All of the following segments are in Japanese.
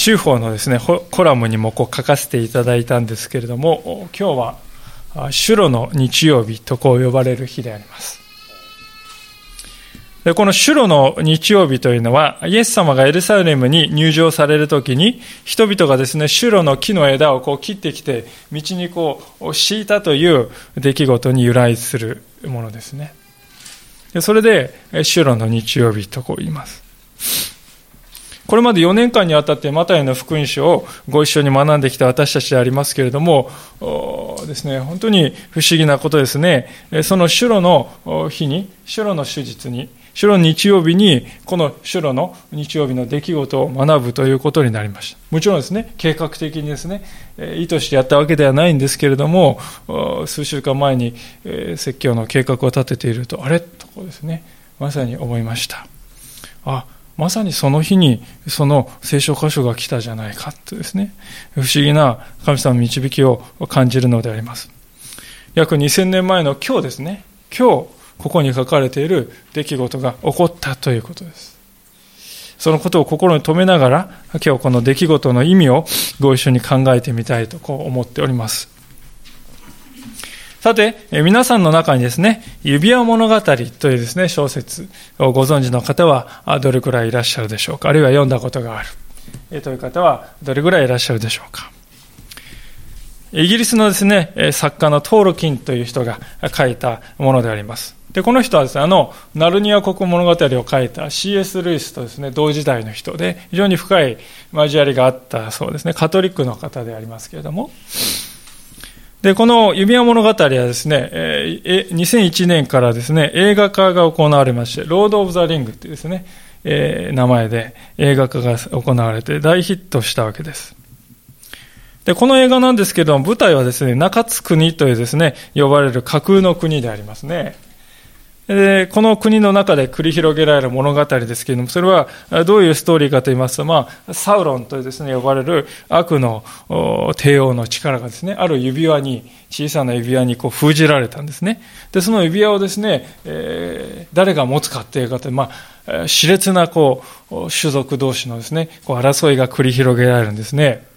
州法のですね、コラムにもこう書かせていただいたんですけれども、今日は、シュロの日曜日とこう呼ばれる日であります。でこのシュロの日曜日というのは、イエス様がエルサレムに入場されるときに、人々がですね、シュロの木の枝をこう切ってきて、道にこう敷いたという出来事に由来するものですね。でそれで、シュロの日曜日とこう言います。これまで4年間にわたってマタイの福音書をご一緒に学んできた私たちでありますけれども、ですね、本当に不思議なことですね。その主路の日に、主路の手術に、主路の日曜日に、この主路の日曜日の出来事を学ぶということになりました。もちろんですね、計画的にですね、意図してやったわけではないんですけれども、数週間前に説教の計画を立てていると、あれ？とこですね、まさに思いました。あ、まさにその日にその聖書箇所が来たじゃないかとですね、不思議な神様の導きを感じるのであります。約2000年前の今日ですね、今日ここに書かれている出来事が起こったということです。そのことを心に留めながら、今日この出来事の意味をご一緒に考えてみたいとこう思っております。さて、皆さんの中にですね、指輪物語というですね、小説をご存知の方はどれくらいいらっしゃるでしょうか？あるいは読んだことがあるという方はどれくらいいらっしゃるでしょうか？イギリスのですね、作家のトールキンという人が書いたものであります。で、この人はですね、あの、ナルニア国物語を書いた C.S. ルイスとですね、同時代の人で、非常に深い交わりがあったそうですね、カトリックの方でありますけれども、で、この指輪物語はですね、2001年からですね、映画化が行われまして、ロード・オブ・ザ・リングっていうですね、え、名前で映画化が行われて大ヒットしたわけです。で、この映画なんですけども、舞台はですね、中津国というですね、呼ばれる架空の国でありますね。でこの国の中で繰り広げられる物語ですけれども、それはどういうストーリーかと言いますと、まあ、サウロンとですね、呼ばれる悪の帝王の力がですね、ある指輪に、小さな指輪にこう封じられたんですね。で、その指輪をですね、えー、誰が持つかっていうかとまあ、熾烈なこう、種族同士のですね、こう争いが繰り広げられるんですね。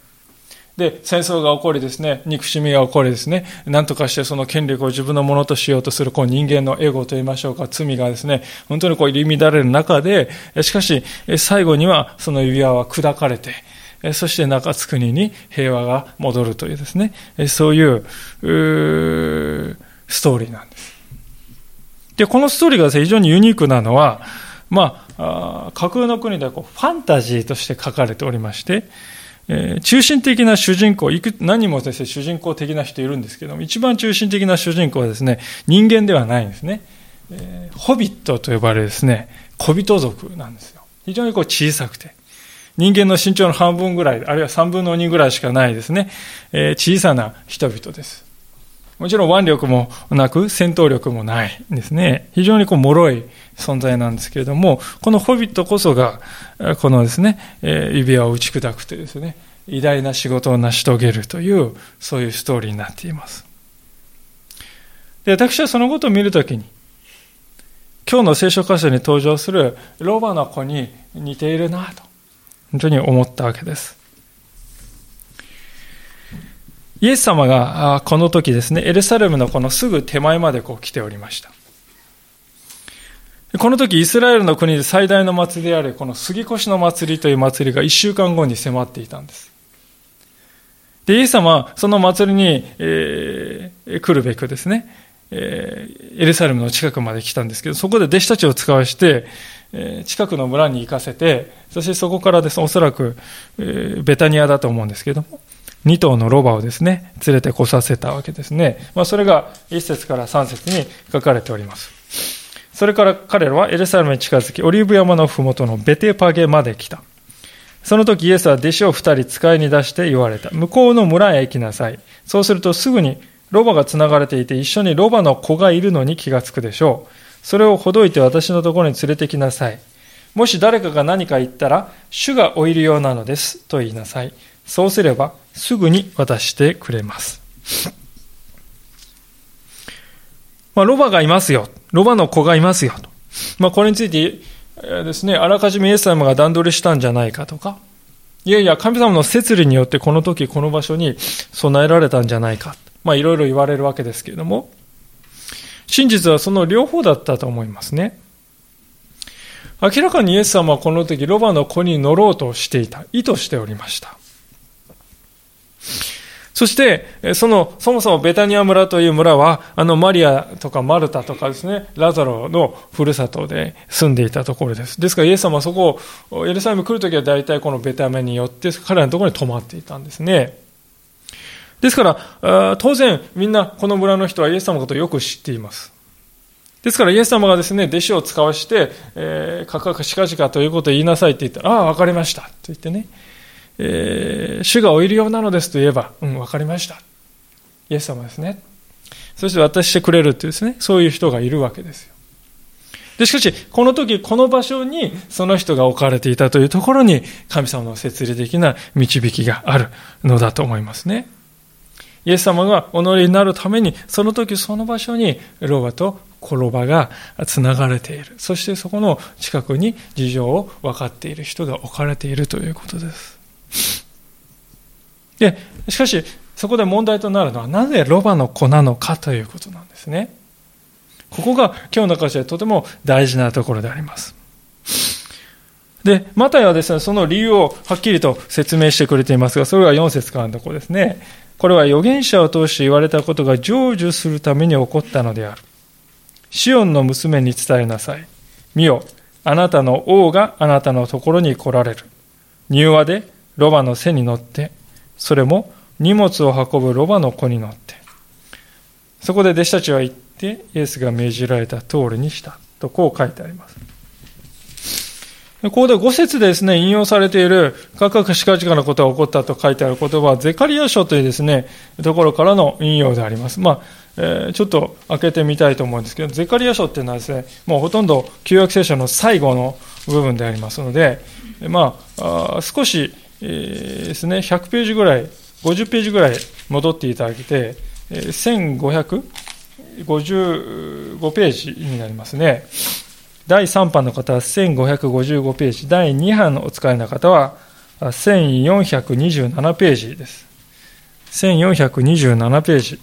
で、戦争が起こりですね、憎しみが起こりですね、何とかしてその権力を自分のものとしようとするこう人間のエゴといいましょうか、罪がですね、本当にこう入り乱れる中で、しかし、最後にはその指輪は砕かれて、そして中津国に平和が戻るというですね、そういう、ストーリーなんです。で、このストーリーが非常にユニークなのは、まあ、架空の国ではこうファンタジーとして書かれておりまして、えー、中心的な主人公、いく何人もですね、主人公的な人いるんですけども、一番中心的な主人公はですね、人間ではないんですね。えー、ホビットと呼ばれるですね、小人族なんですよ。非常にこう小さくて。人間の身長の半分ぐらい、あるいは3分の2ぐらいしかないですね、えー、小さな人々です。もちろん腕力もなく、戦闘力もないんですね。非常にこう、脆い存在なんですけれども、このホビットこそが、このですね、指輪を打ち砕くというですね、偉大な仕事を成し遂げるという、そういうストーリーになっています。で、私はそのことを見るときに、今日の聖書箇所に登場するロバの子に似ているなと、本当に思ったわけです。イエス様がこの時ですね、エルサレムのこのすぐ手前までこう来ておりました。この時イスラエルの国で最大の祭りであるこの杉越の祭りという祭りが一週間後に迫っていたんです。で、イエス様はその祭りに、えー、来るべくですね、えー、エルサレムの近くまで来たんですけど、そこで弟子たちを使わして、えー、近くの村に行かせて、そしてそこからです、ねおそらく、えー、ベタニアだと思うんですけども、2頭のロバをですね、連れてこさせたわけですね。まあ、それが1節から3節に書かれております。それから彼らはエルサレムに近づき、オリーブ山のふもとのベテパゲまで来た。その時イエスは弟子を二人使いに出して言われた。向こうの村へ行きなさい。そうするとすぐにロバが繋がれていて一緒にロバの子がいるのに気がつくでしょう。それをほどいて私のところに連れてきなさい。もし誰かが何か言ったら、主がおいるようなのです、と言いなさい。そうすれば、すぐに渡してくれます。まあ、ロバがいますよ。ロバの子がいますよ。とまあ、これについてえですね、あらかじめイエス様が段取りしたんじゃないかとか、いやいや、神様の摂理によってこの時この場所に備えられたんじゃないか。まあ、いろいろ言われるわけですけれども、真実はその両方だったと思いますね。明らかにイエス様はこの時ロバの子に乗ろうとしていた。意図しておりました。そして、その、そもそもベタニア村という村は、あのマリアとかマルタとかですね、ラザロのふるさとで住んでいたところです。ですからイエス様はそこを、エルサレム来るときは大体このベタメによって彼らのところに泊まっていたんですね。ですから、当然みんなこの村の人はイエス様のことをよく知っています。ですからイエス様がですね、弟子を使わして、えー、かかかしかじかということを言いなさいって言ったら、ああ、わかりました。と言ってね、えー、主がおいるようなのですと言えば、うん、わかりました。イエス様ですね。そして渡してくれるっていうですね、そういう人がいるわけですよ。で、しかし、この時、この場所にその人が置かれていたというところに、神様の設理的な導きがあるのだと思いますね。イエス様がお乗りになるために、その時その場所にロバとコロバがつながれている。そしてそこの近くに事情を分かっている人が置かれているということです。で、しかし、そこで問題となるのは、なぜロバの子なのかということなんですね。ここが今日の箇所でとても大事なところであります。で、マタイはですね、その理由をはっきりと説明してくれていますが、それは4節からのところですね。これは預言者を通して言われたことが成就するために起こったのである。シオンの娘に伝えなさい。見よ、あなたの王があなたのところに来られる。柔和でロバの背に乗って、それも荷物を運ぶロバの子に乗って。そこで弟子たちは言って、イエスが命じられた通りにした。とこう書いてあります。ここで5節でですね、引用されている、かかかしかじかなことが起こったと書いてある言葉は、ゼカリア書というですね、ところからの引用であります。まあ、えー、ちょっと開けてみたいと思うんですけど、ゼカリア書っていうのはですね、もうほとんど旧約聖書の最後の部分でありますので、まあ、あ少し、えー、ですね、100ページぐらい、50ページぐらい戻っていただけて、えー、1555ページになりますね。第3版の方は1555ページ、第2版のお使いの方は1427ページです。1427ページ。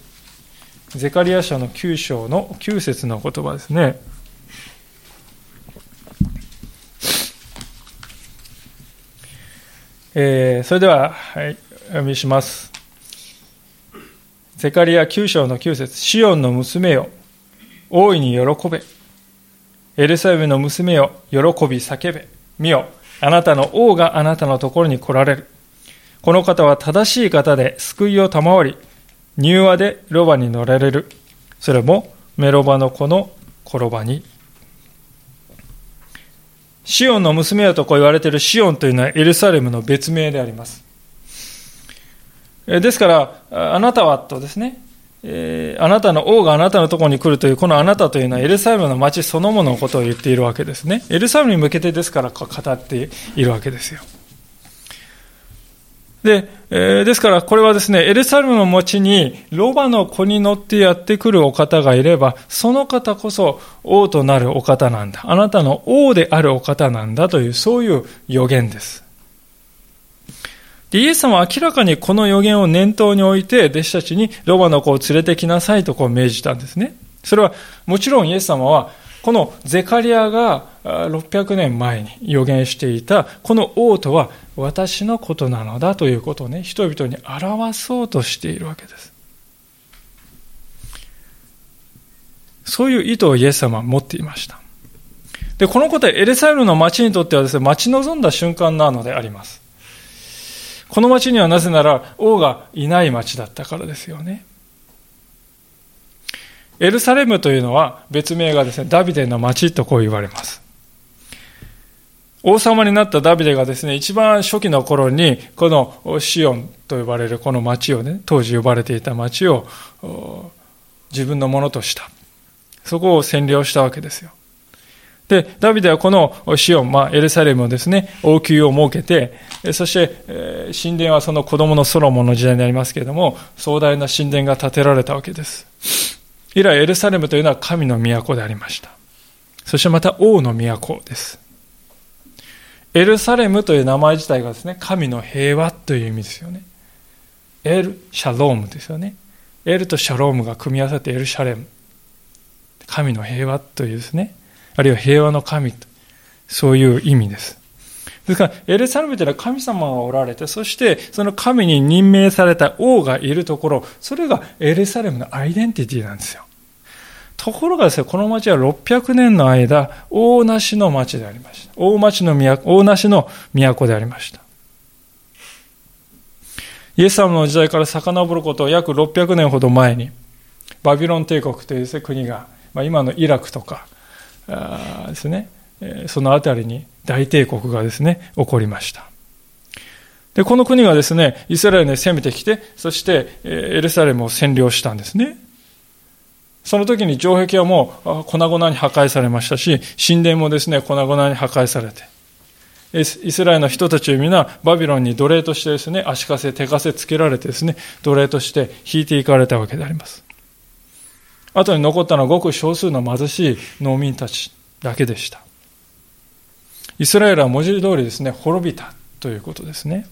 ゼカリア書の9章の9節の言葉ですね。えー、それでは、はい、お読みします。ゼカリア9章の9節シオンの娘よ、大いに喜べ。エルサレムの娘よ、喜び叫べ。見よ、あなたの王があなたのところに来られる。この方は正しい方で救いを賜り、柔和でロバに乗られる。それもメロバの子の転ばに。シオンの娘よとこう言われているシオンというのはエルサレムの別名であります。ですから、あなたはとですね、えー、あなたの王があなたのところに来るという、このあなたというのはエルサレムの町そのもののことを言っているわけですね。エルサレムに向けてですから語っているわけですよ。で、えー、ですからこれはですね、エルサレムの町にロバの子に乗ってやってくるお方がいれば、その方こそ王となるお方なんだ。あなたの王であるお方なんだという、そういう予言です。で、イエス様は明らかにこの予言を念頭に置いて、弟子たちにロバの子を連れてきなさいとこう命じたんですね。それは、もちろんイエス様は、このゼカリアが600年前に予言していた、この王とは私のことなのだということをね、人々に表そうとしているわけです。そういう意図をイエス様は持っていました。で、このことはエルサレムの町にとってはですね、待ち望んだ瞬間なのであります。この町にはなぜなら王がいない町だったからですよね。エルサレムというのは別名がですね、ダビデの町とこう言われます。王様になったダビデがですね、一番初期の頃に、このシオンと呼ばれるこの町をね、当時呼ばれていた町を自分のものとした。そこを占領したわけですよ。で、ダビデはこのシオン、まあ、エルサレムをですね、王宮を設けて、そして、神殿はその子供のソロモンの時代になりますけれども、壮大な神殿が建てられたわけです。以来、エルサレムというのは神の都でありました。そしてまた王の都です。エルサレムという名前自体がですね、神の平和という意味ですよね。エル・シャロームですよね。エルとシャロームが組み合わさってエル・シャレム。神の平和というですね、あるいは平和の神と、そういう意味です。ですから、エルサレムというのは神様がおられて、そしてその神に任命された王がいるところ、それがエルサレムのアイデンティティなんですよ。ところがですね、この町は600年の間、大なしの町でありました。大町の都、大なしの都でありました。イエス様の時代から遡ることを約600年ほど前に、バビロン帝国というです、ね、国が、まあ、今のイラクとかですね、その辺りに大帝国がですね、起こりました。で、この国がですね、イスラエルに攻めてきて、そしてエルサレムを占領したんですね。その時に城壁はもう粉々に破壊されましたし、神殿もですね、粉々に破壊されて、イスラエルの人たちは皆バビロンに奴隷としてですね、足かせ、手かせつけられてですね、奴隷として引いていかれたわけであります。後に残ったのはごく少数の貧しい農民たちだけでした。イスラエルは文字通りですね、滅びたということですね。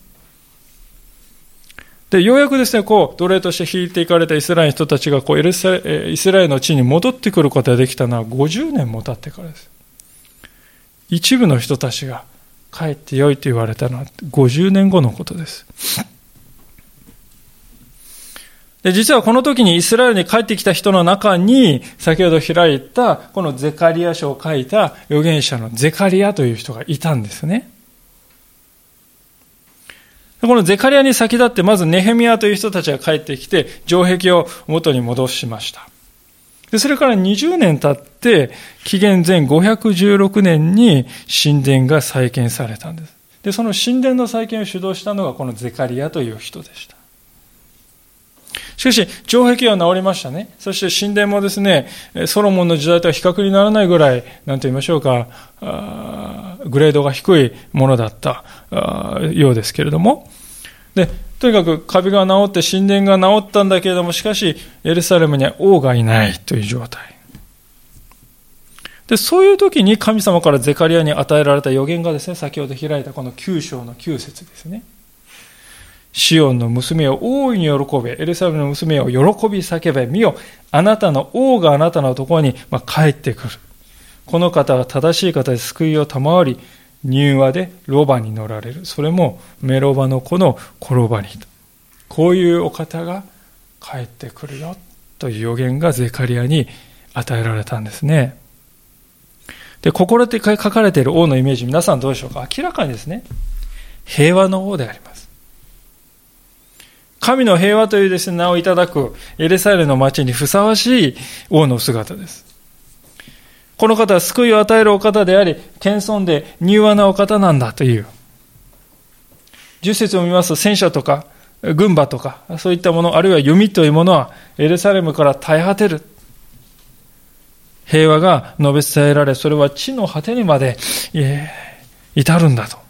で、ようやくですね、こう、奴隷として引いていかれたイスラエルの人たちが、こう、イスラエルの地に戻ってくることができたのは50年も経ってからです。一部の人たちが帰ってよいと言われたのは50年後のことです。で、実はこの時にイスラエルに帰ってきた人の中に、先ほど開いた、このゼカリア書を書いた預言者のゼカリアという人がいたんですね。このゼカリアに先立って、まずネヘミヤという人たちが帰ってきて、城壁を元に戻しました。で、それから20年経って、紀元前516年に神殿が再建されたんです。で、その神殿の再建を主導したのがこのゼカリアという人でした。しかし、城壁は治りましたね。そして神殿もですね、ソロモンの時代とは比較にならないぐらい、なんと言いましょうか、グレードが低いものだったようですけれども。で、とにかく壁が治って神殿が治ったんだけれども、しかし、エルサレムには王がいないという状態。で、そういう時に神様からゼカリアに与えられた予言がですね、先ほど開いたこの9章の9節ですね。シオンの娘を大いに喜べ、エルサレムの娘を喜び叫べ、見よ、あなたの王があなたのところに、ま帰ってくる。この方は正しい方で救いを賜り、柔和でロバに乗られる。それもメロバの子の転ばに。こういうお方が帰ってくるよ。という予言がゼカリアに与えられたんですね。で、心で書かれている王のイメージ、皆さんどうでしょうか？明らかにですね、平和の王であります。神の平和というですね、名をいただくエレサレの町にふさわしい王の姿です。この方は救いを与えるお方であり、謙遜で柔和なお方なんだという。十節を見ますと戦車とか軍馬とかそういったもの、あるいは弓というものはエルサレムから絶え果てる。平和が述べ伝えられ、それは地の果てにまで至るんだと。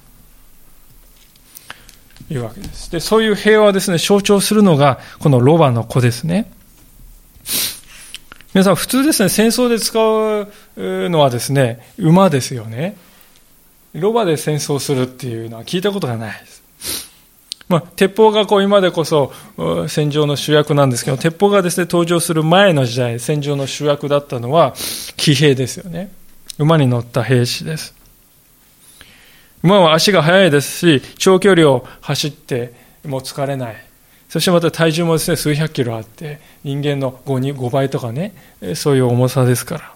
いうわけです。で、そういう平和をですね、象徴するのが、このロバの子ですね。皆さん、普通ですね、戦争で使うのはですね、馬ですよね。ロバで戦争するっていうのは聞いたことがないです。まあ、鉄砲がこう今でこそ戦場の主役なんですけど、鉄砲がですね、登場する前の時代、戦場の主役だったのは騎兵ですよね。馬に乗った兵士です。馬は足が速いですし、長距離を走っても疲れない。そしてまた体重もですね、数百キロあって、人間の 5, 5倍とかね、そういう重さですから。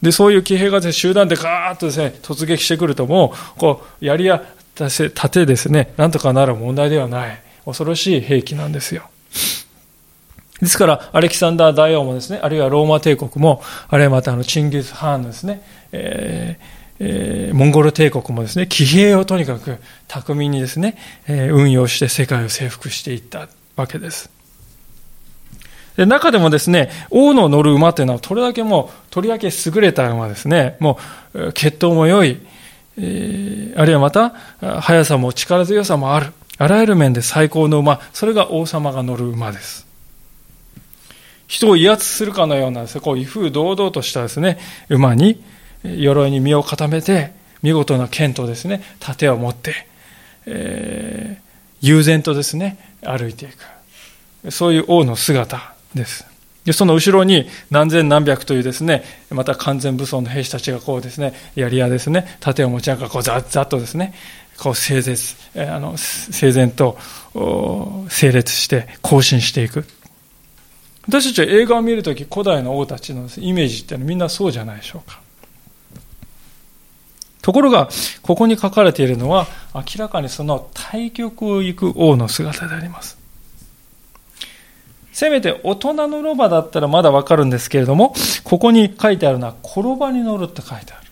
で、そういう騎兵が、ね、集団でガーッとですね、突撃してくるともう、こう、槍や盾ですね、なんとかなる問題ではない。恐ろしい兵器なんですよ。ですから、アレキサンダー大王もですね、あるいはローマ帝国も、あるいはまたあのチンギス・ハーンのですね、えーえー、モンゴル帝国もですね、騎兵をとにかく巧みにですね、えー、運用して世界を征服していったわけです。で中でもですね、王の乗る馬というのは、とりわけもう、とりわけ優れた馬ですね、もう、血統も良い、えー、あるいはまた、速さも力強さもある、あらゆる面で最高の馬、それが王様が乗る馬です。人を威圧するかのようなですね、こう、威風堂々としたですね、馬に、鎧に身を固めて、見事な剣とですね、盾を持って、えー、悠然とですね、歩いていく。そういう王の姿です。で、その後ろに何千何百というですね、また完全武装の兵士たちがこうですね、槍やですね、盾を持ちながらこうざっざっとですね、こう整列、あの、整然と整列して行進していく。私たちは映画を見るとき、古代の王たちのイメージってのはみんなそうじゃないでしょうか。ところが、ここに書かれているのは、明らかにその対局を行く王の姿であります。せめて大人のロバだったらまだわかるんですけれども、ここに書いてあるのは、転ばに乗るって書いてある。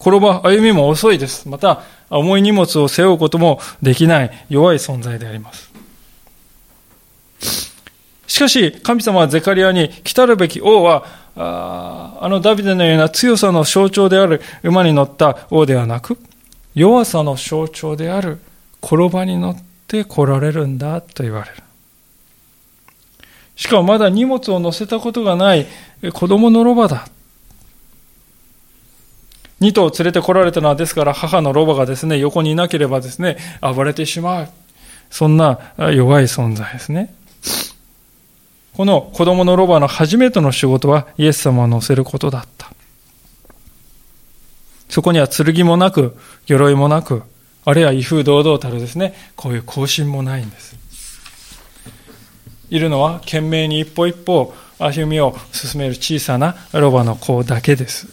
転ば、歩みも遅いです。また、重い荷物を背負うこともできない弱い存在であります。しかし、神様はゼカリアに来たるべき王は、あのダビデのような強さの象徴である馬に乗った王ではなく、弱さの象徴である転ばに乗って来られるんだと言われる。しかもまだ荷物を乗せたことがない子供のロバだ。二頭連れて来られたのはですから母のロバがですね、横にいなければですね、暴れてしまう。そんな弱い存在ですね。この子供のロバの初めての仕事はイエス様を乗せることだった。そこには剣もなく、鎧もなく、あるいは威風堂々たるですね、こういう行進もないんです。いるのは懸命に一歩一歩歩みを進める小さなロバの子だけです。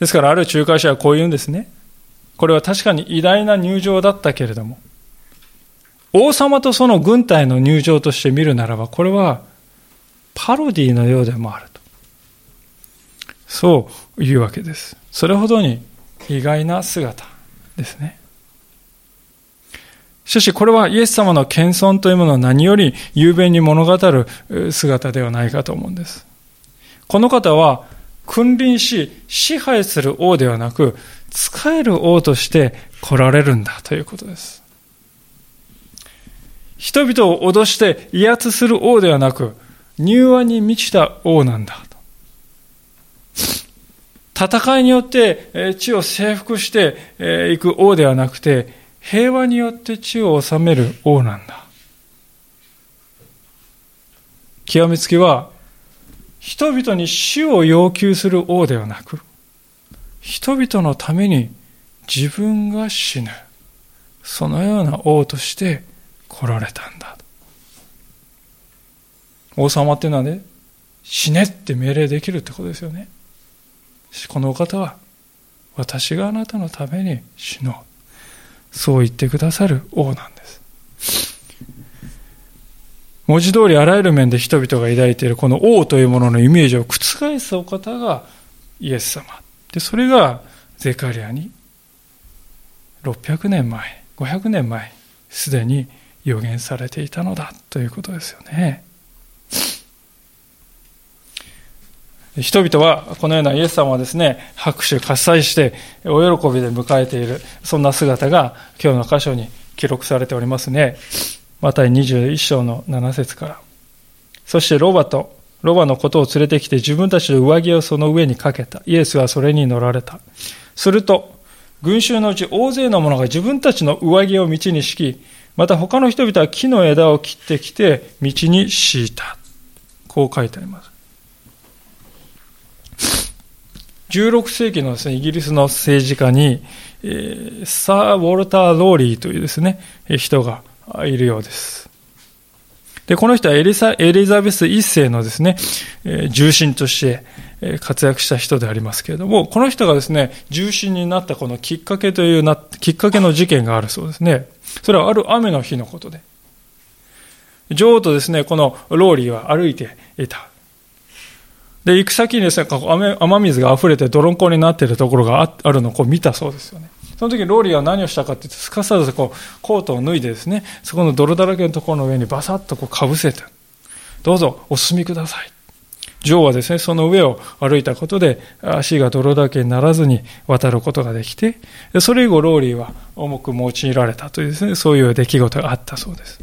ですからある仲介者はこう言うんですね。これは確かに偉大な入場だったけれども、王様とその軍隊の入場として見るならば、これはパロディのようでもあると。そういうわけです。それほどに意外な姿ですね。しかしこれはイエス様の謙遜というものを何より雄弁に物語る姿ではないかと思うんです。この方は君臨し支配する王ではなく、使える王として来られるんだということです。人々を脅して威圧する王ではなく、柔和に満ちた王なんだと。戦いによって地を征服していく王ではなくて、平和によって地を治める王なんだ。極めつけは、人々に死を要求する王ではなく、人々のために自分が死ぬ。そのような王として来られたんだ。王様っていうのはね、死ねって命令できるってことですよね。このお方は、私があなたのために死のう。そう言ってくださる王なんです。文字通りあらゆる面で人々が抱いているこの王というもののイメージを覆すお方がイエス様。で、それがゼカリアに600年前、500年前、すでに予言されていたのだということですよね。人々はこのようなイエス様はですね、拍手喝采してお喜びで迎えている、そんな姿が今日の箇所に記録されておりますね。マタイ21章の7節から。そしてロバと、ロバのことを連れてきて自分たちの上着をその上にかけた。イエスはそれに乗られた。すると、群衆のうち大勢の者が自分たちの上着を道に敷き、また他の人々は木の枝を切ってきて道に敷いた。こう書いてあります。16世紀のですね、イギリスの政治家に、えー、サー・ウォルター・ローリーというですね、人がいるようです。で、この人はエリザエリザベス一世のですね、えー、重臣として活躍した人でありますけれども、この人がですね、重臣になったこのきっかけというな、きっかけの事件があるそうですね。それはある雨の日のことで。女王とですね、このローリーは歩いていた。で、行く先にですね、雨雨水が溢れて泥んこになっているところがあるのをこう見たそうですよね。その時ローリーは何をしたかって言って、すかさずこうコートを脱いでですね、そこの泥だらけのところの上にバサッとこうかぶせて、どうぞお進みください。ジョーはですね、その上を歩いたことで、足が泥だけにならずに渡ることができて、それ以後ローリーは重く用いられたというですね、そういう出来事があったそうです。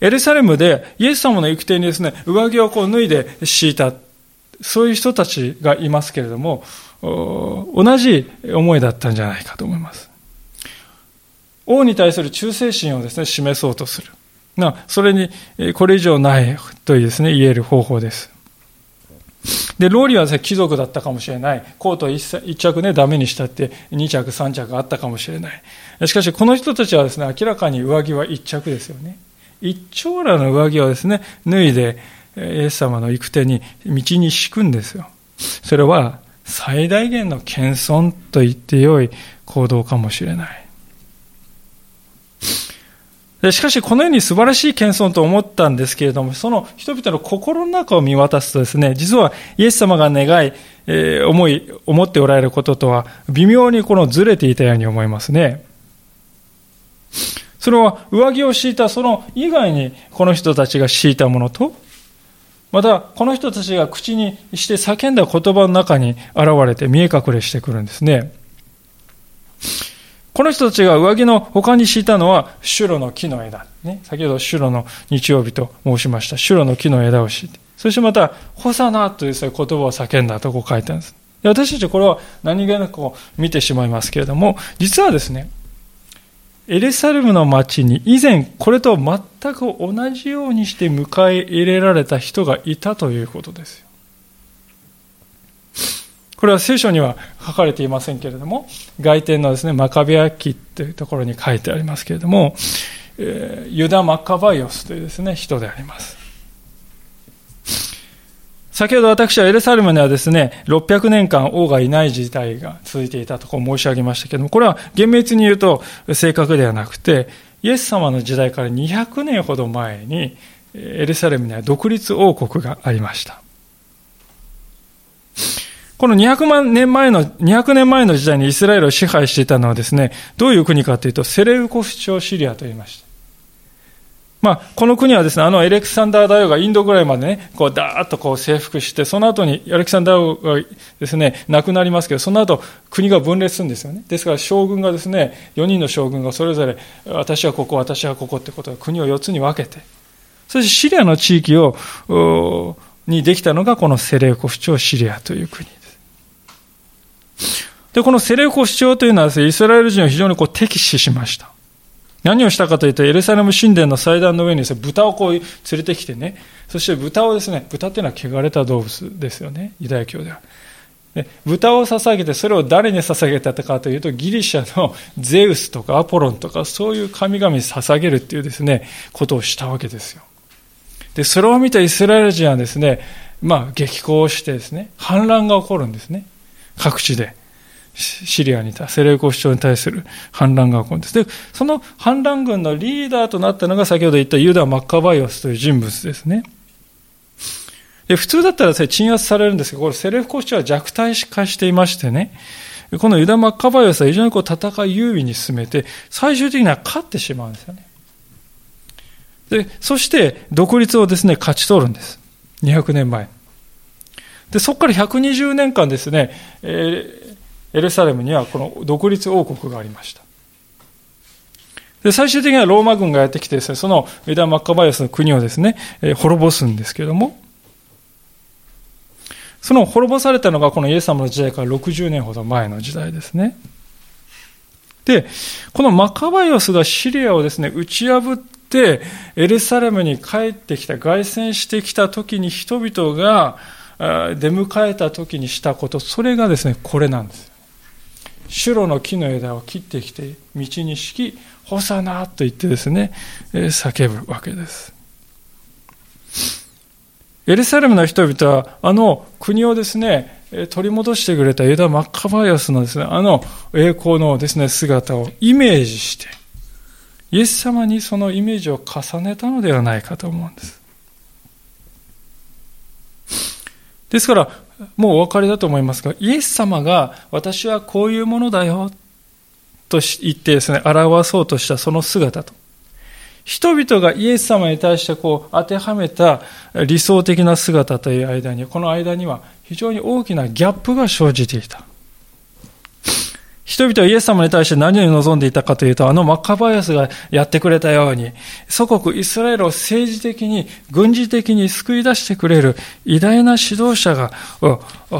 エルサレムでイエス様の行く手にですね、上着をこう脱いで敷いた、そういう人たちがいますけれども、同じ思いだったんじゃないかと思います。王に対する忠誠心をですね、示そうとする。な、それに、これ以上ないというですね、言える方法です。で、ローリーはですね、貴族だったかもしれない。コート一着ね、ダメにしたって二着、三着あったかもしれない。しかし、この人たちはですね、明らかに上着は一着ですよね。一丁羅の上着をですね、脱いで、イエス様の行く手に、道に敷くんですよ。それは、最大限の謙遜と言ってよい行動かもしれない。しかし、このように素晴らしい謙遜と思ったんですけれども、その人々の心の中を見渡すとですね、実はイエス様が願い、えー、思い、思っておられることとは、微妙にこのずれていたように思いますね。それは上着を敷いたその以外にこの人たちが敷いたものと、またこの人たちが口にして叫んだ言葉の中に現れて見え隠れしてくるんですね。この人たちが上着の他に敷いたのは、シュロの木の枝。ね、先ほどシュロの日曜日と申しました。シュロの木の枝を敷いて。そしてまた、ホサナという言葉を叫んだとこう書いてあるんです。で私たちこれは何気なくこう見てしまいますけれども、実はですね、エルサレムの町に以前これと全く同じようにして迎え入れられた人がいたということです。これは聖書には書かれていませんけれども、外典のですね、マカビア記というところに書いてありますけれども、えー、ユダ・マカバイオスというですね、人であります。先ほど私はエルサレムにはですね、600年間王がいない時代が続いていたとこ申し上げましたけれども、これは厳密に言うと正確ではなくて、イエス様の時代から200年ほど前に、エルサレムには独立王国がありました。この200万年前の、200年前の時代にイスラエルを支配していたのはですね、どういう国かというと、セレウコフ朝シリアと言いました。まあ、この国はですね、あのエレクサンダー大王がインドぐらいまでね、こうダーッとこう征服して、その後にアレクサンダー大王がですね、亡くなりますけど、その後国が分裂するんですよね。ですから将軍がですね、4人の将軍がそれぞれ、私はここ、私はここってことで国を4つに分けて、そしてシリアの地域を、にできたのがこのセレウコフ朝シリアという国。で、このセレコ主張というのはですね、イスラエル人を非常にこう敵視しました。何をしたかというと、エルサレム神殿の祭壇の上にですね、豚をこう連れてきてね、そして豚をですね、豚っていうのは汚れた動物ですよね、ユダヤ教では。で豚を捧げて、それを誰に捧げたかというと、ギリシャのゼウスとかアポロンとか、そういう神々に捧げるっていうですね、ことをしたわけですよ。で、それを見たイスラエル人はですね、まあ、激高してですね、反乱が起こるんですね。各地で。シリアにいたセレウコ主張に対する反乱が起こるんです。で、その反乱軍のリーダーとなったのが先ほど言ったユダ・マッカバイオスという人物ですね。で普通だったら、鎮圧されるんですけど、これセレウコ主張は弱体化していましてね、このユダ・マッカバイオスは非常にこう戦い優位に進めて、最終的には勝ってしまうんですよね。で、そして独立をですね、勝ち取るんです。200年前。で、そこから120年間ですね、えーエルサレムにはこの独立王国がありました。で最終的にはローマ軍がやってきてですね、そのユダ・マッカバイアスの国をですね、えー、滅ぼすんですけれども、その滅ぼされたのがこのイエス様の時代から60年ほど前の時代ですね。で、このマカバイオスがシリアをですね、打ち破って、エルサレムに帰ってきた、凱旋してきた時に人々が出迎えた時にしたこと、それがですね、これなんです。シュロの木の枝を切ってきて道に敷き、ホサナと言ってですね、叫ぶわけです。エルサレムの人々は、あの国をですね、取り戻してくれたユダ・マッカバイオスのですね、あの栄光のですね、姿をイメージして、イエス様にそのイメージを重ねたのではないかと思うんです。ですから、もうお分かりだと思いますが、イエス様が私はこういうものだよと言ってですね、表そうとしたその姿と、人々がイエス様に対してこう当てはめた理想的な姿という間に、この間には非常に大きなギャップが生じていた。人々はイエス様に対して何を望んでいたかというと、あのマッカバイアスがやってくれたように、祖国イスラエルを政治的に、軍事的に救い出してくれる偉大な指導者が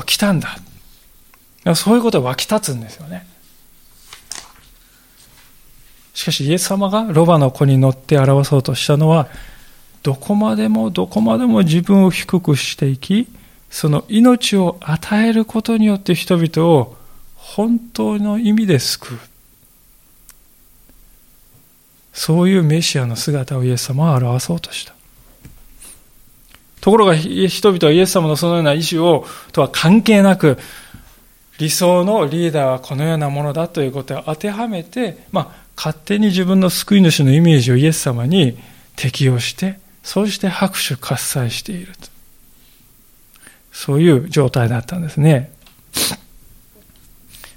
来たんだ。そういうことが湧き立つんですよね。しかしイエス様がロバの子に乗って表そうとしたのは、どこまでもどこまでも自分を低くしていき、その命を与えることによって人々を本当の意味で救う。そういうメシアの姿をイエス様は表そうとした。ところが人々はイエス様のそのような意志をとは関係なく理想のリーダーはこのようなものだということを当てはめて、まあ、勝手に自分の救い主のイメージをイエス様に適用してそうして拍手喝采しているとそういう状態だったんですね。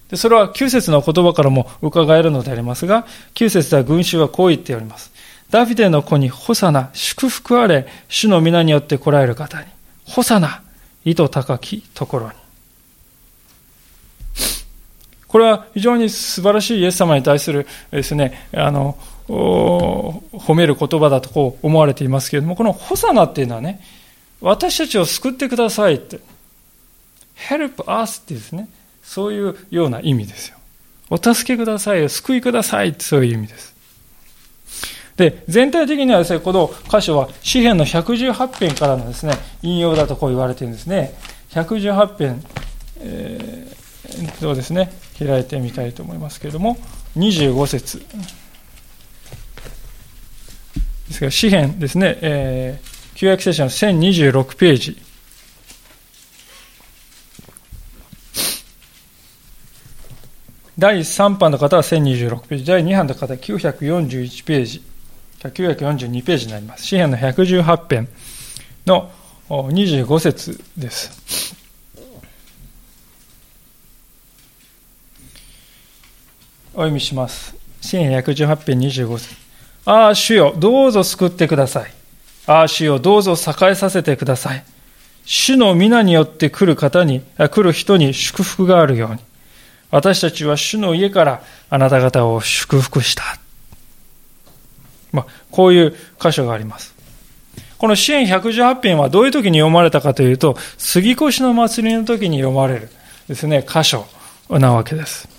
でそれは9節の言葉からも伺えるのでありますが、9節では群衆はこう言っております。ダビデの子にホサナ、祝福あれ、主の皆によって来られる方に、ホサナ、意図高きところに。これは非常に素晴らしいイエス様に対するですね、あの、褒める言葉だとこう思われていますけれども、このホサナっていうのはね、私たちを救ってくださいって、help us ってですね、そういうような意味ですよ。お助けください、お救いくださいってそういう意味です。で、全体的にはですね、この箇所は詩篇の118編からのですね、引用だとこう言われているんですね。118編、えー、そうですね、開いてみたいと思いますけれども、25節ですが、詩篇ですね、えー、旧約聖書の1026ページ。第3版の方は1026ページ、第2版の方は941ページ、942ページになります。詩篇の118編の25節です。お読みします。詩篇118編25節ああ、主よ、どうぞ救ってください。ああ、主よ、どうぞ栄えさせてください。主の皆によって来る方に、来る人に祝福があるように。私たちは主の家からあなた方を祝福した。まあ、こういう箇所があります。この支援118編はどういう時に読まれたかというと、杉越の祭りの時に読まれるですね、箇所なわけです。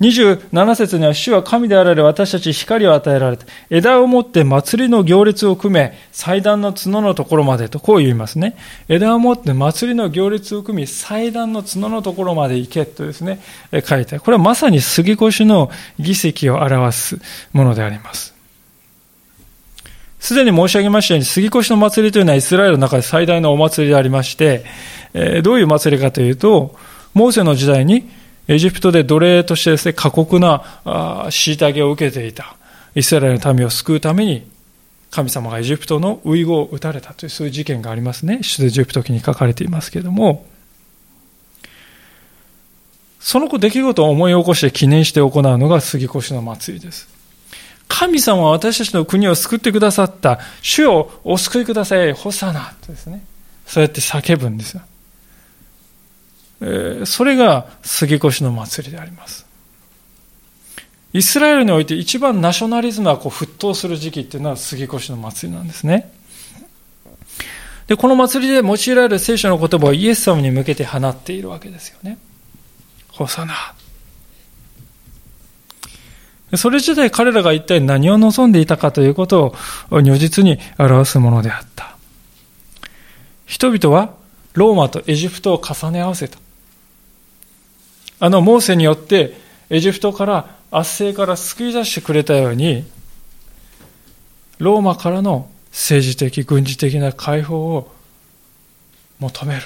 27節には主は神であられ私たち光を与えられて、枝を持って祭りの行列を組め、祭壇の角のところまでとこう言いますね。枝を持って祭りの行列を組み、祭壇の角のところまで行けとですね、書いてある。これはまさに杉越の儀跡を表すものであります。すでに申し上げましたように、杉越の祭りというのはイスラエルの中で最大のお祭りでありまして、どういう祭りかというと、モーセの時代にエジプトで奴隷としてですね、過酷な虐げを受けていたイスラエルの民を救うために、神様がエジプトの遺語を打たれたというそういう事件がありますね。出エジプト記に書かれていますけれども、その出来事を思い起こして記念して行うのが杉越の祭りです。神様は私たちの国を救ってくださった。主をお救いください。ホサナとですね。そうやって叫ぶんですよ。それが杉越の祭りであります。イスラエルにおいて一番ナショナリズムがこう沸騰する時期っていうのは杉越の祭りなんですね。で、この祭りで用いられる聖書の言葉をイエス様に向けて放っているわけですよね。ホサナ。それ自体彼らが一体何を望んでいたかということを如実に表すものであった。人々はローマとエジプトを重ね合わせた。あのモーセによってエジプトから圧政から救い出してくれたようにローマからの政治的軍事的な解放を求める。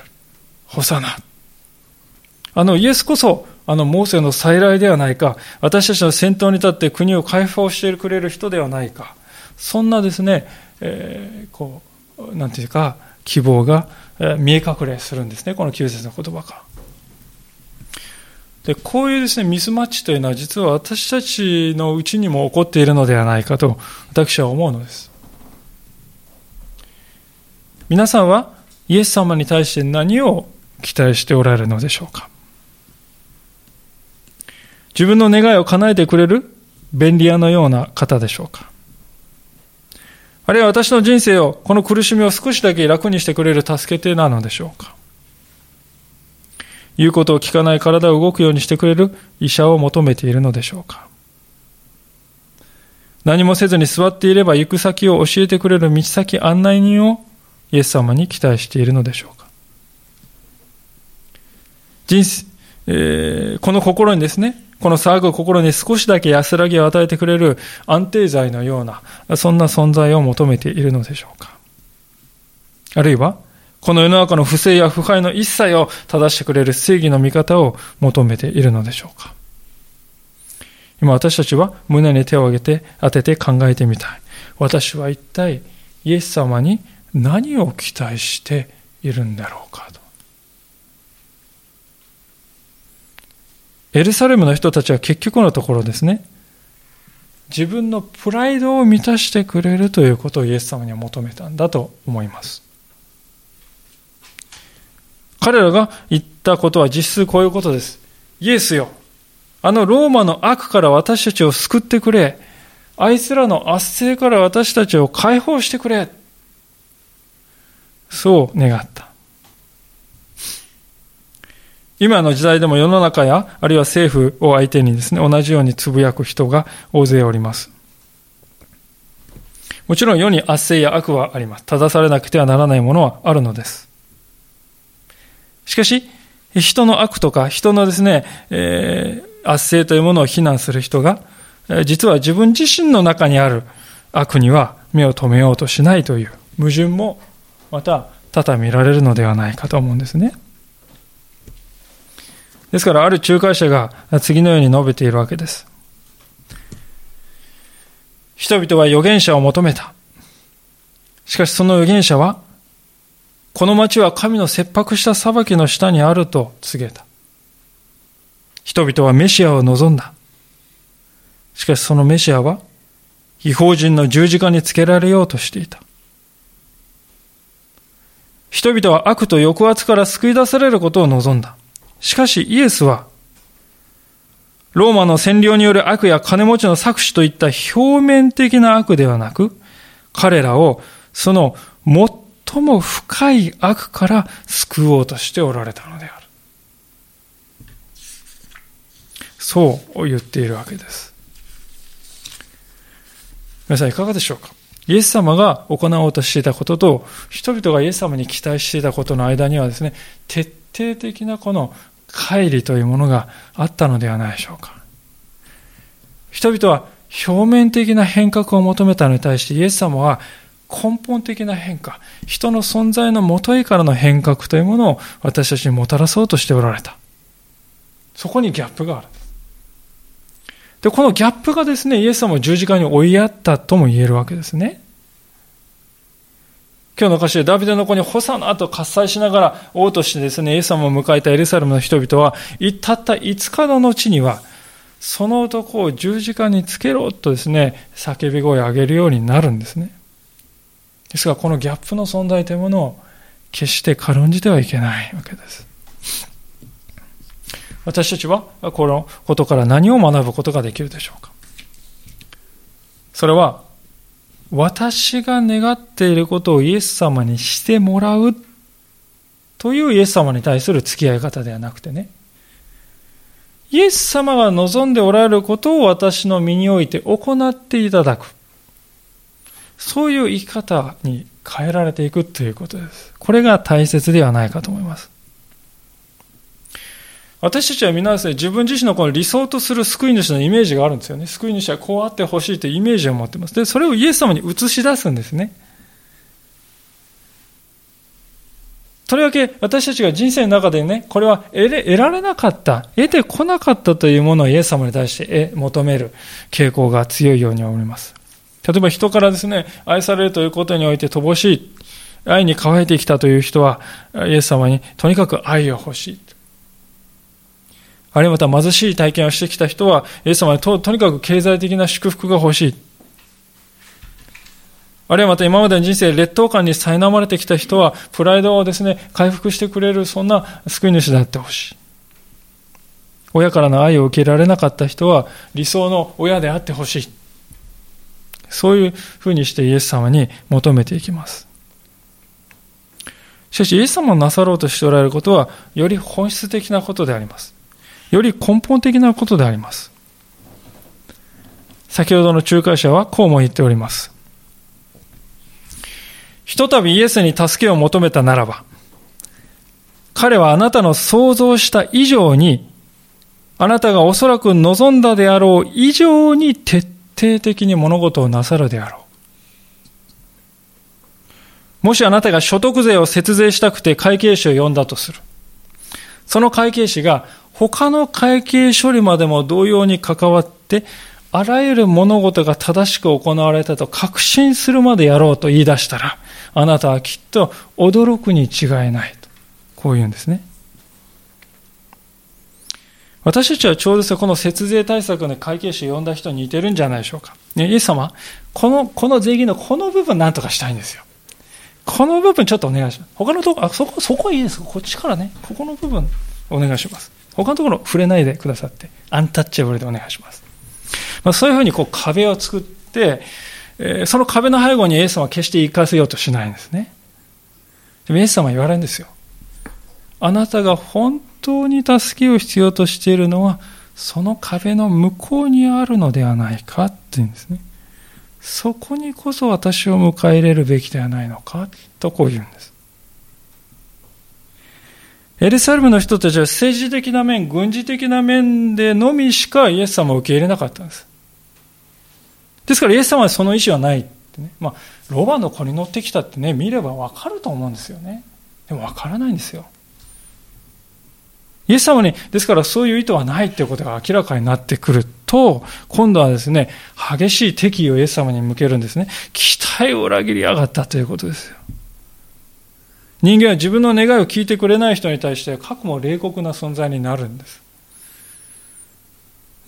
ホサナ。あのイエスこそあのモーセの再来ではないか。私たちの先頭に立って国を解放してくれる人ではないか。そんなですね、えー、こうなんていうか希望が見え隠れするんですね、この9節の言葉から。で、こういうですね、ミスマッチというのは実は私たちのうちにも起こっているのではないかと私は思うのです。皆さんはイエス様に対して何を期待しておられるのでしょうか？自分の願いを叶えてくれる便利屋のような方でしょうか？あるいは私の人生を、この苦しみを少しだけ楽にしてくれる助け手なのでしょうか？言うことを聞かない体を動くようにしてくれる医者を求めているのでしょうか何もせずに座っていれば行く先を教えてくれる道先案内人をイエス様に期待しているのでしょうか人生、えー、この心にですね、この騒ぐ心に少しだけ安らぎを与えてくれる安定剤のような、そんな存在を求めているのでしょうか。あるいは、この世の中の不正や腐敗の一切を正してくれる正義の味方を求めているのでしょうか。今私たちは胸に手を挙げて当てて考えてみたい。私は一体イエス様に何を期待しているんだろうかと。エルサレムの人たちは結局のところですね、自分のプライドを満たしてくれるということをイエス様には求めたんだと思います。彼らが言ったことは実質こういうことです。イエスよ、あのローマの悪から私たちを救ってくれ、あいつらの圧政から私たちを解放してくれ。そう願った。今の時代でも世の中や、あるいは政府を相手にですね、同じようにつぶやく人が大勢おります。もちろん世に圧政や悪はあります。正されなくてはならないものはあるのです。しかし、人の悪とか、人のですね、えー、圧政というものを非難する人が、実は自分自身の中にある悪には目を留めようとしないという矛盾もまた多々見られるのではないかと思うんですね。ですから、ある仲介者が次のように述べているわけです。人々は預言者を求めた。しかしその預言者は、この町は神の切迫した裁きの下にあると告げた。人々はメシアを望んだ。しかしそのメシアは、違法人の十字架につけられようとしていた。人々は悪と抑圧から救い出されることを望んだ。しかしイエスは、ローマの占領による悪や金持ちの搾取といった表面的な悪ではなく、彼らをその最も深い悪から救おうとしておられたのである。そう言っているわけです。皆さんいかがでしょうか？イエス様が行おうとしていたことと、人々がイエス様に期待していたことの間にはですね、徹底的なこの乖離というものがあったのではないでしょうか。人々は表面的な変革を求めたのに対してイエス様は根本的な変化、人の存在のもといからの変革というものを私たちにもたらそうとしておられた。そこにギャップがある。で、このギャップがですね、イエス様を十字架に追いやったとも言えるわけですね。今日の歌詞でダビデの子にホサナと喝采しながら王としてですね、イエス様を迎えたエルサレムの人々は、たった5日の後には、その男を十字架につけろとですね、叫び声を上げるようになるんですね。ですが、このギャップの存在というものを決して軽んじてはいけないわけです。私たちはこのことから何を学ぶことができるでしょうかそれは私が願っていることをイエス様にしてもらうというイエス様に対する付き合い方ではなくてね、イエス様が望んでおられることを私の身において行っていただく。そういう生き方に変えられていくということです。これが大切ではないかと思います。私たちは皆ですね、自分自身のこの理想とする救い主のイメージがあるんですよね。救い主はこうあってほしいというイメージを持っています。で、それをイエス様に映し出すんですね。とりわけ私たちが人生の中でね、これは得られなかった、得てこなかったというものをイエス様に対して求める傾向が強いように思います。例えば人からですね、愛されるということにおいて乏しい、愛に乾いてきたという人は、イエス様にとにかく愛を欲しい。あるいはまた貧しい体験をしてきた人は、イエス様にととにかく経済的な祝福が欲しい。あるいはまた今までの人生、劣等感に苛まれてきた人は、プライドをですね、回復してくれる、そんな救い主であってほしい。親からの愛を受けられなかった人は、理想の親であってほしい。そういうふうにしてイエス様に求めていきます。しかし、イエス様のなさろうとしておられることは、より本質的なことであります。より根本的なことであります。先ほどの仲介者はこうも言っております。ひとたびイエスに助けを求めたならば、彼はあなたの想像した以上に、あなたがおそらく望んだであろう以上に徹底的に物事をなさるであろう。もしあなたが所得税を節税したくて会計士を呼んだとする。その会計士が他の会計処理までも同様に関わって、あらゆる物事が正しく行われたと確信するまでやろうと言い出したら、あなたはきっと驚くに違いないと。こう言うんですね。私たちはちょうどこの節税対策の会計士を呼んだ人に似てるんじゃないでしょうか。ね、イエス様、この、この税金のこの部分なんとかしたいんですよ。この部分ちょっとお願いします。他のところ、あ、そこ、そこはいいです。こっちからね、ここの部分お願いします。他のところ触れないでくださって、アンタッチャブルでお願いします。まあ、そういうふうにこう壁を作って、えー、その壁の背後にイエス様は決して生かせようとしないんですね。でもイエス様は言われるんですよ。あなたが本当に助けを必要としているのは、その壁の向こうにあるのではないかって言うんですね。そこにこそ私を迎え入れるべきではないのかとこう言うんです。エルサレムの人たちは政治的な面、軍事的な面でのみしかイエス様を受け入れなかったんです。ですからイエス様はその意思はないってね。まあ、ロバの子に乗ってきたってね、見ればわかると思うんですよね。でもわからないんですよ。イエス様に、ですからそういう意図はないということが明らかになってくると、今度はですね、激しい敵意をイエス様に向けるんですね。期待を裏切りやがったということですよ。人間は自分の願いを聞いてくれない人に対して、過去も冷酷な存在になるんです。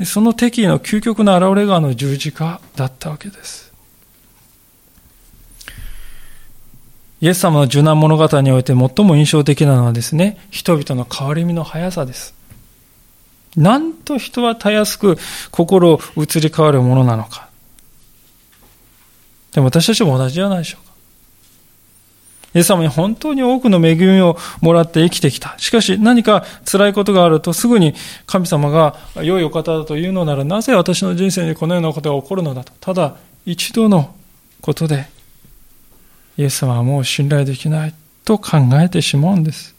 その敵意の究極の現れがあの十字架だったわけです。イエス様の受難物語において最も印象的なのはですね、人々の変わり身の速さです。なんと人はたやすく心を移り変わるものなのか。でも私たちも同じじゃないでしょうか。イエス様に本当に多くの恵みをもらって生きてきた。しかし何か辛いことがあるとすぐに神様が良いお方だというのならなぜ私の人生にこのようなことが起こるのだと。ただ一度のことでイエス様はもう信頼できないと考えてしまうんです。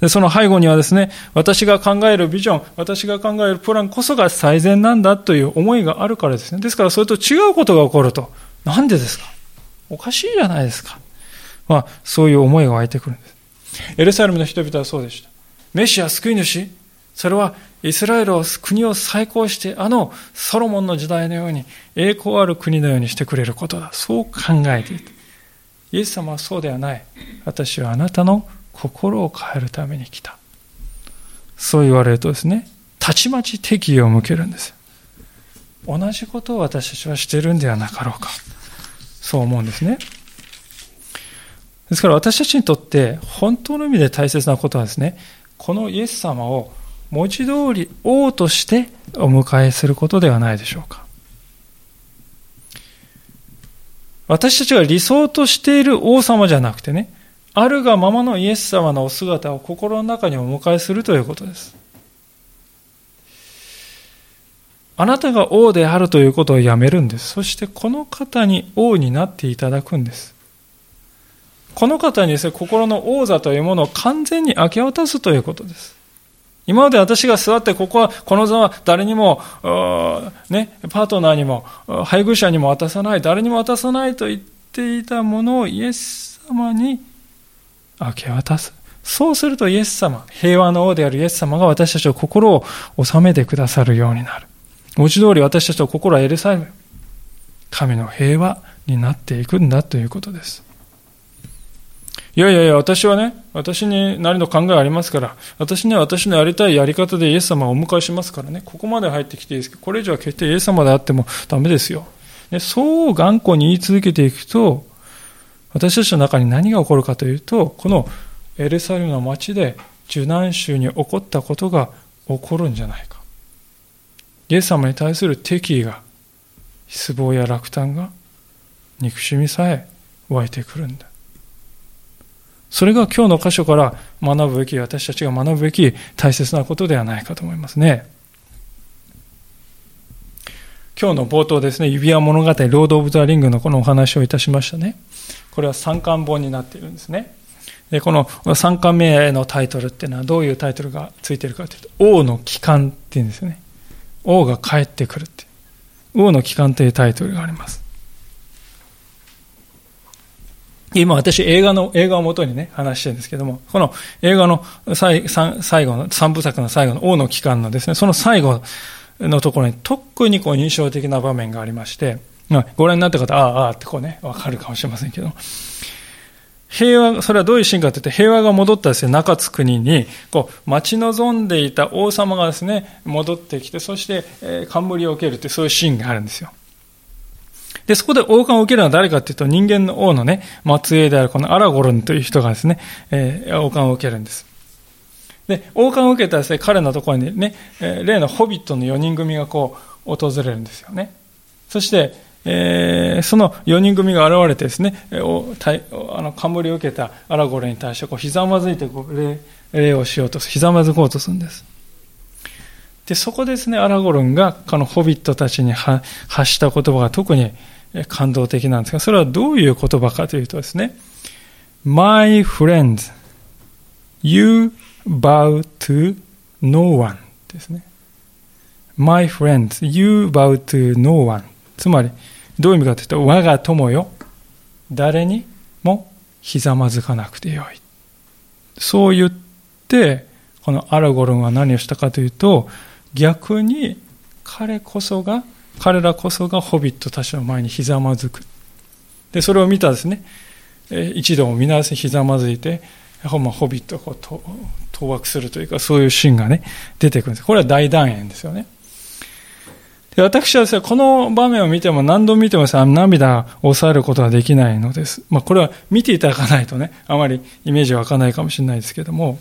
でその背後にはですね、私が考えるビジョン、私が考えるプランこそが最善なんだという思いがあるからですね。ですからそれと違うことが起こると。なんでですか？おかしいじゃないですか。まあ、そういう思いが湧いてくるんです。エルサレムの人々はそうでした。メシア救い主それはイスラエルを国を再興してあのソロモンの時代のように栄光ある国のようにしてくれることだ。そう考えていた。イエス様はそうではない。私はあなたの心を変えるために来た。そう言われるとですね、たちまち敵意を向けるんです。同じことを私たちはしているんではなかろうか。そう思うんですね。ですから私たちにとって本当の意味で大切なことはですね、このイエス様を文字通り王としてお迎えすることではないでしょうか。私たちが理想としている王様じゃなくてね、あるがままのイエス様のお姿を心の中にお迎えするということです。あなたが王であるということをやめるんです。そしてこの方に王になっていただくんです。この方にですね、心の王座というものを完全に明け渡すということです。今まで私が座って、ここは、この座は誰にも、ね、パートナーにも、配偶者にも渡さない、誰にも渡さないと言っていたものをイエス様に明け渡す。そうするとイエス様、平和の王であるイエス様が私たちの心を収めてくださるようになる。文字通り私たちの心はエルサレム。神の平和になっていくんだということです。いやいやいや、私はね、私になりの考えありますから、私には私のやりたいやり方でイエス様をお迎えしますからね、ここまで入ってきていいですけど、これ以上は決してイエス様であってもダメですよ。でそう頑固に言い続けていくと、私たちの中に何が起こるかというと、このエルサレムの町で受難州に起こったことが起こるんじゃないか。イエス様に対する敵意が、失望や落胆が、憎しみさえ湧いてくるんだ。それが今日の箇所から学ぶべき、私たちが学ぶべき大切なことではないかと思いますね。今日の冒頭ですね、指輪物語、ロード・オブ・ザ・リングのこのお話をいたしましたね。これは三巻本になっているんですね。でこの3巻目のタイトルっていうのはどういうタイトルがついてるかというと、王の帰還っていうんですよね。王が帰ってくるって。王の帰還というタイトルがあります。今私映画の、映画をもとにね、話してるんですけども、この映画の最最後の、三部作の最後の王の帰還のですね、その最後のところに特にこう印象的な場面がありまして、ご覧になった方、ああ、ああってこうね、わかるかもしれませんけど、平和、それはどういうシーンかというと、平和が戻ったですね、中津国に、こう、待ち望んでいた王様がですね、戻ってきて、そして、えー、冠を受けるって、そういうシーンがあるんですよ。で、そこで王冠を受けるのは誰かというと、人間の王のね、末裔であるこのアラゴルンという人がですね、えー、王冠を受けるんです。で、王冠を受けたですね、彼のところにね、え、例のホビットの4人組がこう、訪れるんですよね。そして、えー、その4人組が現れてですね、おたいあの冠を受けたアラゴレに対してこうひざまずいてこう礼礼をしようと、ひざまずこうとするんです。で、そこですね、アラゴロンがこのホビットたちに発した言葉が特に感動的なんですが、それはどういう言葉かというとですね、My friends, you bow to no one ですね。My friends, you bow to no one つまり、どういう意味かというと、我が友よ、誰にもひざまずかなくてよい。そう言って、このアラゴルンは何をしたかというと、逆に彼こそが、彼らこそがホビットたちの前にひざまずく。で、それを見たですね、一度も皆さんひざまずいて、ホビットをこう当惑するというか、そういうシーンがね、出てくるんです。これは大団円ですよね。で私はですね、この場面を見ても何度見てもさ、涙を抑えることはできないのです。まあ、これは見ていただかないとね、あまりイメージ湧かないかもしれないですけども、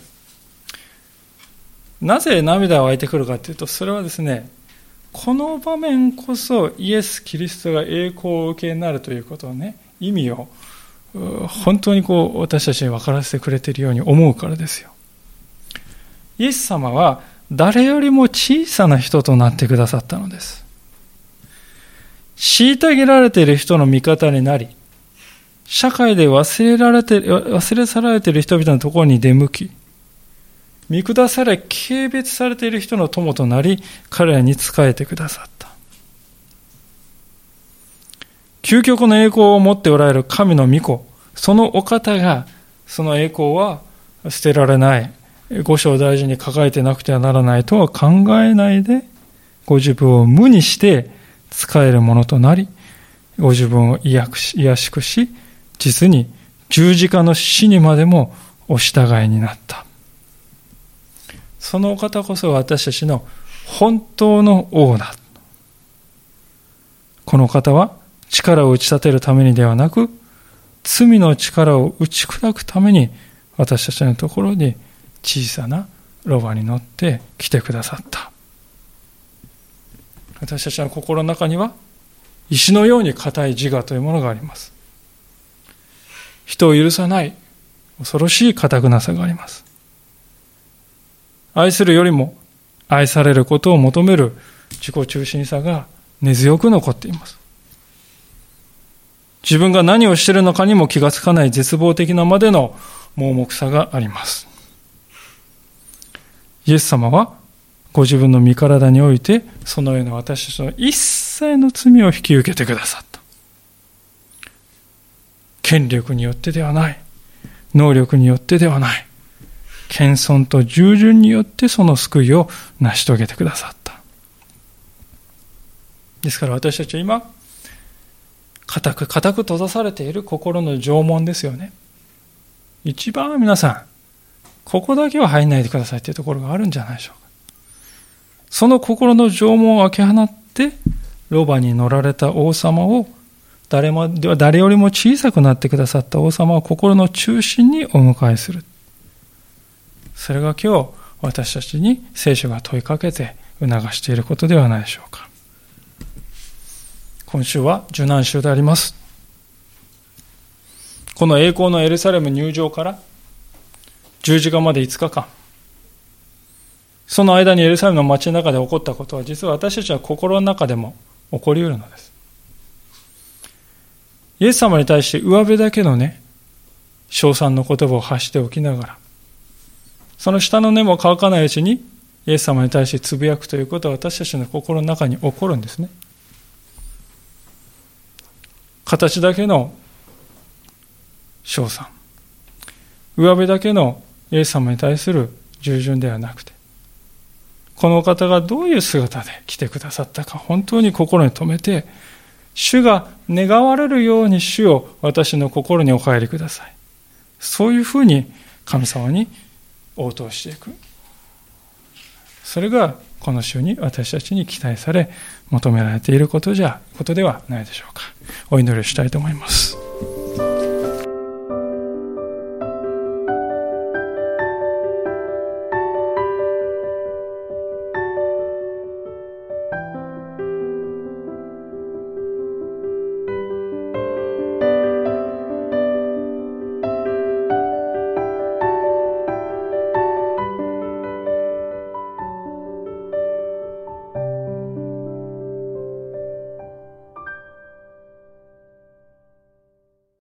なぜ涙が湧いてくるかというと、それはですね、この場面こそイエス・キリストが栄光を受けになるということをね、意味を本当にこう私たちに分からせてくれているように思うからですよ。イエス様は誰よりも小さな人となってくださったのです。虐げられている人の味方になり、社会で忘れられて、忘れ去られている人々のところに出向き、見下され、軽蔑されている人の友となり、彼らに仕えてくださった。究極の栄光を持っておられる神の御子、そのお方が、その栄光は捨てられない、五章大事に抱えてなくてはならないとは考えないで、ご自分を無にして使えるものとなり、ご自分を癒しくし、実に十字架の死にまでもお従いになった。そのお方こそ私たちの本当の王だ。この方は力を打ち立てるためにではなく、罪の力を打ち砕くために私たちのところに小さなロバに乗って来てくださった。私たちの心の中には石のように硬い自我というものがあります。人を許さない恐ろしい堅くなさがあります。愛するよりも愛されることを求める自己中心さが根強く残っています。自分が何をしているのかにも気がつかない絶望的なまでの盲目さがあります。イエス様はご自分の身体においてそのような私たちの一切の罪を引き受けてくださった。権力によってではない。能力によってではない。謙遜と従順によってその救いを成し遂げてくださった。ですから私たちは今、固く固く閉ざされている心の縄文ですよね。一番皆さん、ここだけは入んないでくださいというところがあるんじゃないでしょうか。その心の縄文を開け放って、ロバに乗られた王様を誰も、誰よりも小さくなってくださった王様を心の中心にお迎えする。それが今日、私たちに聖書が問いかけて促していることではないでしょうか。今週は受難週であります。この栄光のエルサレム入場から十字架まで5日間。その間にエルサレムの街の中で起こったことは実は私たちは心の中でも起こり得るのです。イエス様に対して上辺だけのね、称賛の言葉を発しておきながら、その下の根も乾かないうちに、イエス様に対してつぶやくということは私たちの心の中に起こるんですね。形だけの称賛。上辺だけのイエス様に対する従順ではなくて、この方がどういう姿で来てくださったか、本当に心に留めて、主が願われるように主を私の心にお帰りください。そういうふうに神様に応答していく。それがこの週に私たちに期待され求められていることじゃ、ことではないでしょうか。お祈りしたいと思います。